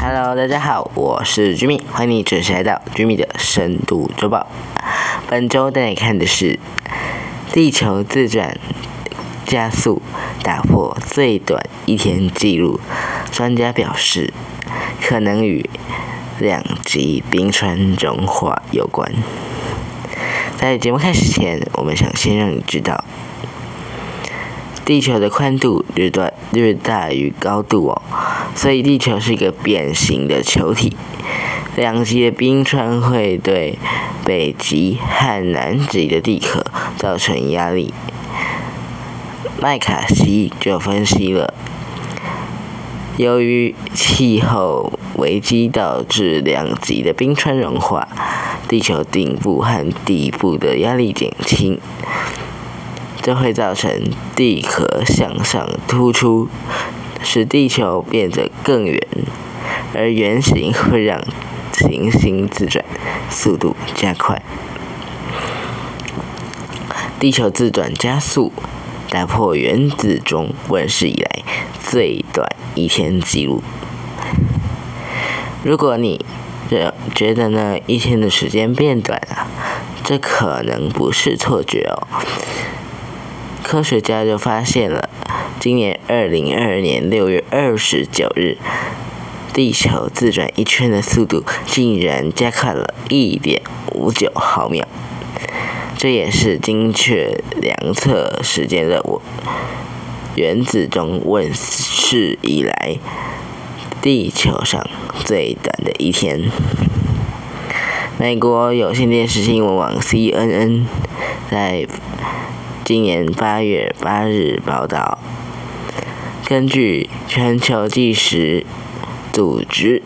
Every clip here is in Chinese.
Hello，大家好，我是居民，欢迎你准时来到居民的深度周报。本周带你看的是地球自转加速打破最短一天记录，专家表示可能与两极冰川融化有关。在节目开始前，我们想先让你知道。地球的宽度略大略大于高度哦，所以地球是一个扁形的球体。两极的冰川会对北极和南极的地壳造成压力。麦卡锡就分析了，由于气候危机导致两极的冰川融化，地球顶部和底部的压力减轻。这会造成地壳向上突出，使地球变得更圆，而圆形会让行星自转速度加快。地球自转加速，打破原子钟问世以来最短一天记录。如果你觉觉得呢一天的时间变短了，这可能不是错觉哦。科学家就发现了，今年二零二二年六月二十九日，地球自转一圈的速度竟然加快了一点五九毫秒，这也是精确量测时间的我原子钟问世以来，地球上最短的一天。美国有线电视新闻网 CNN 在。今年八月八日报道，根据全球计时组织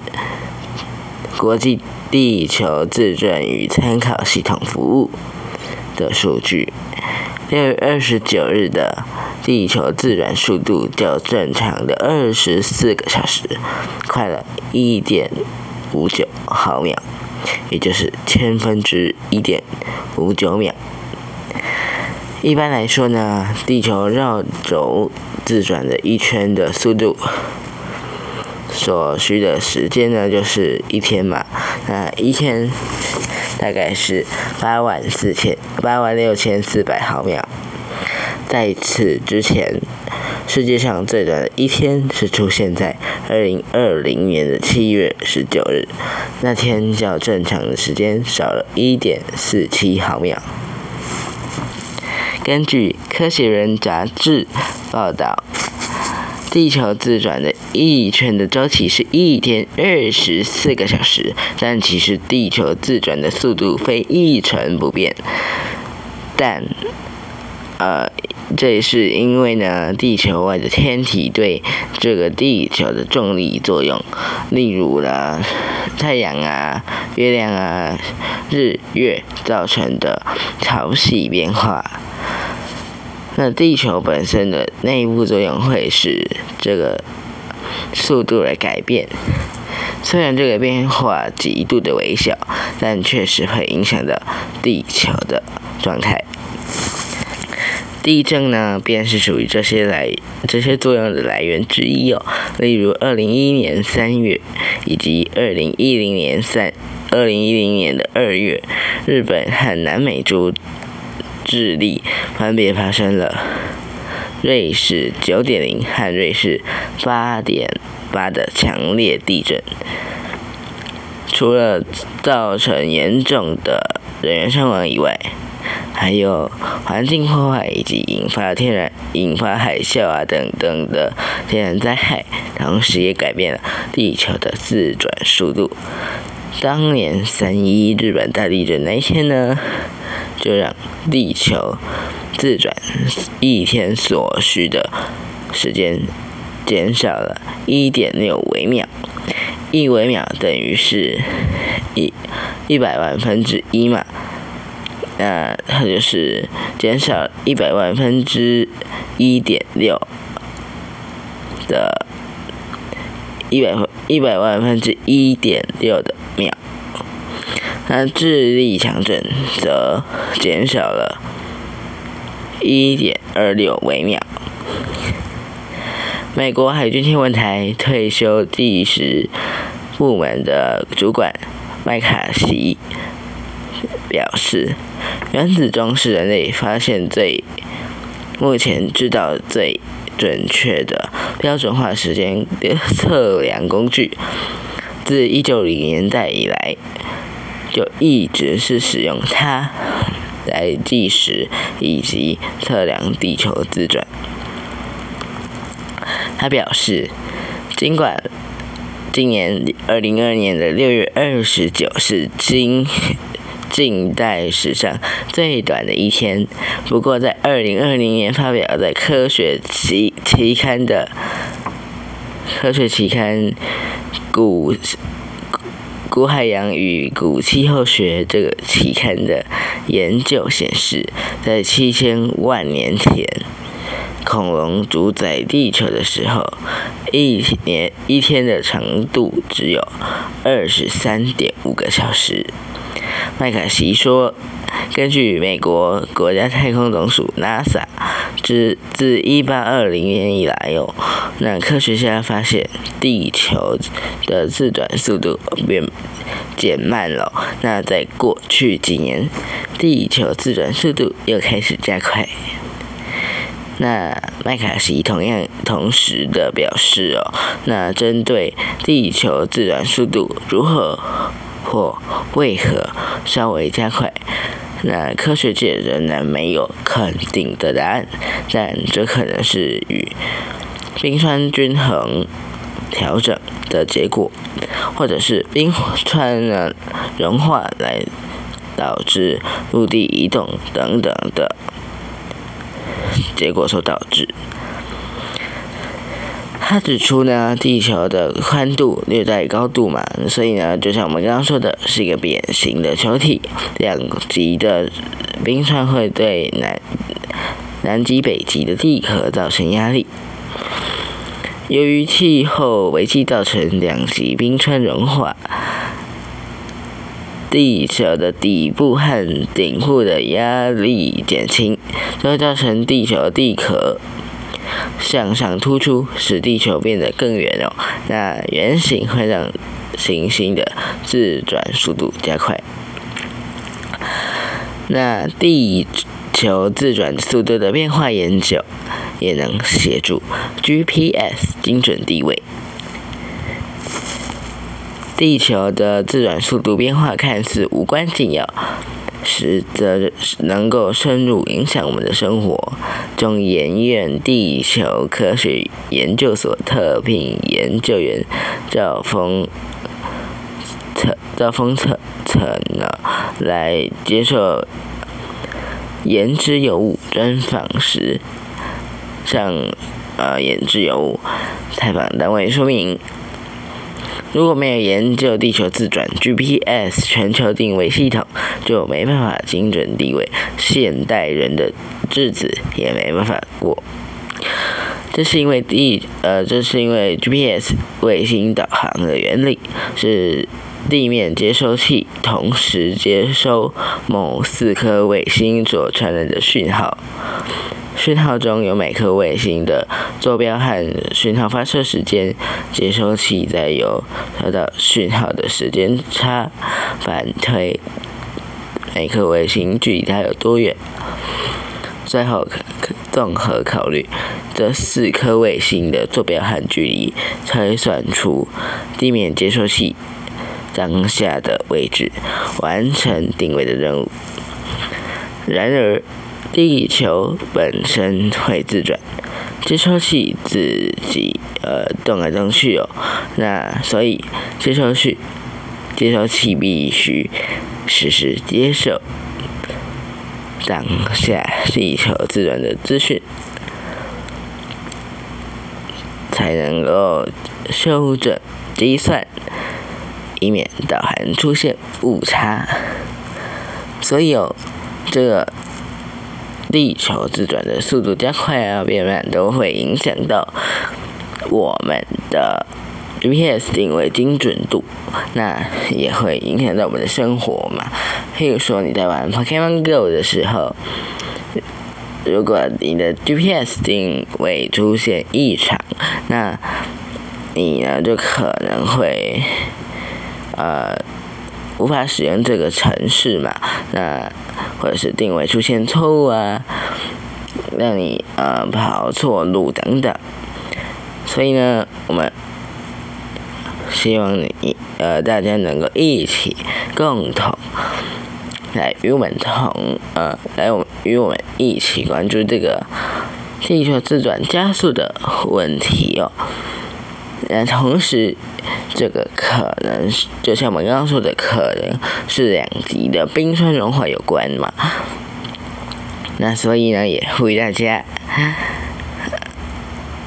国际地球自转与参考系统服务的数据，六月二十九日的地球自转速度较正常的二十四个小时快了一点五九毫秒，也就是千分之一点五九秒。一般来说呢，地球绕轴自转的一圈的速度，所需的时间呢就是一天嘛。那一天大概是八万四千八万六千四百毫秒。在此之前，世界上最短的一天是出现在二零二零年的七月十九日，那天较正常的时间少了一点四七毫秒。根据《科学人》杂志报道，地球自转的一圈的周期是一天二十四个小时，但其实地球自转的速度非一成不变。但，呃，这也是因为呢，地球外的天体对这个地球的重力作用，例如呢，太阳啊、月亮啊、日月造成的潮汐变化。那地球本身的内部作用会使这个速度的改变，虽然这个变化极度的微小，但确实会影响到地球的状态。地震呢，便是属于这些来这些作用的来源之一哦。例如，二零一一年三月以及二零一零年三二零一零年的二月，日本和南美洲。智利分别发生了瑞士九点零和瑞士八点八的强烈地震，除了造成严重的人员伤亡以外，还有环境破坏以及引发天然引发海啸啊等等的天然灾害，同时也改变了地球的自转速度。当年三一日本大地震那一天呢？就让地球自转一天所需的时间减少了一点六微秒，一微秒等于是一一百万分之一嘛，那它就是减少一百万分之一点六的，一百一百万分之一点六的秒。那智力强震则减少了一点二六微秒。美国海军天文台退休计时部门的主管麦卡锡表示，原子钟是人类发现最目前知道最准确的标准化时间测量工具。自一九零年代以来，就一直是使用它来计时以及测量地球自转。他表示，尽管今年二零二年的六月二十九是今近代史上最短的一天，不过在二零二零年发表在科学期期刊的科学期刊。古古海洋与古气候学这个期刊的研究显示，在七千万年前，恐龙主宰地球的时候，一年一天的长度只有二十三点五个小时。麦卡锡说。根据美国国家太空总署 NASA 自自1820年以来哦，那科学家发现地球的自转速度变减慢了。那在过去几年，地球自转速度又开始加快。那麦卡锡同样同时的表示哦，那针对地球自转速度如何或为何稍微加快？那科学界仍然没有肯定的答案，但这可能是与冰川均衡调整的结果，或者是冰川的融化来导致陆地移动等等的结果所导致。他指出呢，地球的宽度略在高度嘛，所以呢，就像我们刚刚说的，是一个扁形的球体，两极的冰川会对南南极、北极的地壳造成压力。由于气候危机造成两极冰川融化，地球的底部和顶部的压力减轻，就会造成地球地壳。向上突出，使地球变得更圆哦。那圆形会让行星的自转速度加快。那地球自转速度的变化研究，也能协助 GPS 精准定位。地球的自转速度变化看似无关紧要。实则能够深入影响我们的生活。中研院地球科学研究所特聘研究员赵峰测赵峰测测呢，来接受言之有物专访时，向呃言之有物采访单位说明。如果没有研究地球自转 GPS 全球定位系统，就没办法精准定位，现代人的日子也没办法过。这是因为地呃，这是因为 GPS 卫星导航的原理是地面接收器同时接收某四颗卫星所传来的讯号。讯号中有每颗卫星的坐标和讯号发射时间，接收器再由收到讯号的时间差反推每颗卫星距离它有多远，最后综合考虑这四颗卫星的坐标和距离，推算出地面接收器当下的位置，完成定位的任务。然而。地球本身会自转，接收器自己呃动来动去哦，那所以接收器接收器必须实时接受当下地球自转的资讯，才能够修正计算，以免导航出现误差。所以哦，这个。地球自转的速度加快啊变慢，都会影响到我们的 GPS 定位精准度，那也会影响到我们的生活嘛。譬如说你在玩 Pokemon Go 的时候，如果你的 GPS 定位出现异常，那你呢就可能会呃无法使用这个城市嘛，那或者是定位出现错误啊，让你呃跑错路等等。所以呢，我们希望你呃大家能够一起共同来与我们同呃来我与我们一起关注这个地球自转加速的问题哦。那同时，这个可能是就像我们刚刚说的，可能是两极的冰川融化有关嘛。那所以呢，也呼吁大家。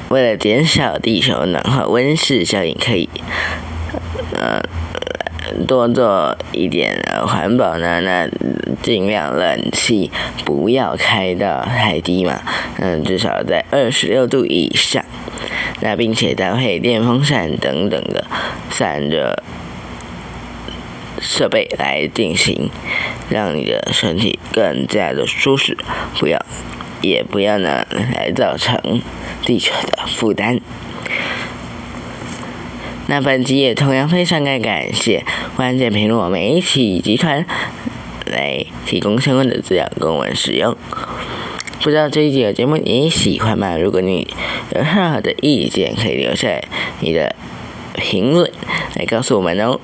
为了减少地球暖化温室效应，可以呃多做一点环保呢。那尽量冷气不要开到太低嘛，嗯，至少在二十六度以上。那并且搭配电风扇等等的散热设备来进行，让你的身体更加的舒适，不要也不要呢来造成。地球的负担。那本集也同样非常感感谢关键评论媒体集团来提供相关的资料供我们使用。不知道这一集的节目你喜欢吗？如果你有任何的意见，可以留下你的评论来告诉我们哦。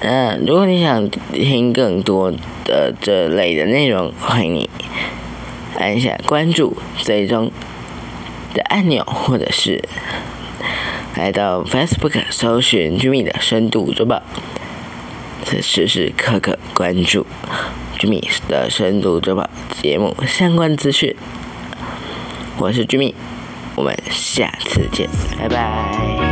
嗯，如果你想听更多的这类的内容，欢迎你按下关注，最终。的按钮，或者是来到 Facebook 搜寻 Jimmy 的深度周报，时时刻刻关注剧迷的深度周报节目相关资讯。我是剧迷我们下次见，拜拜。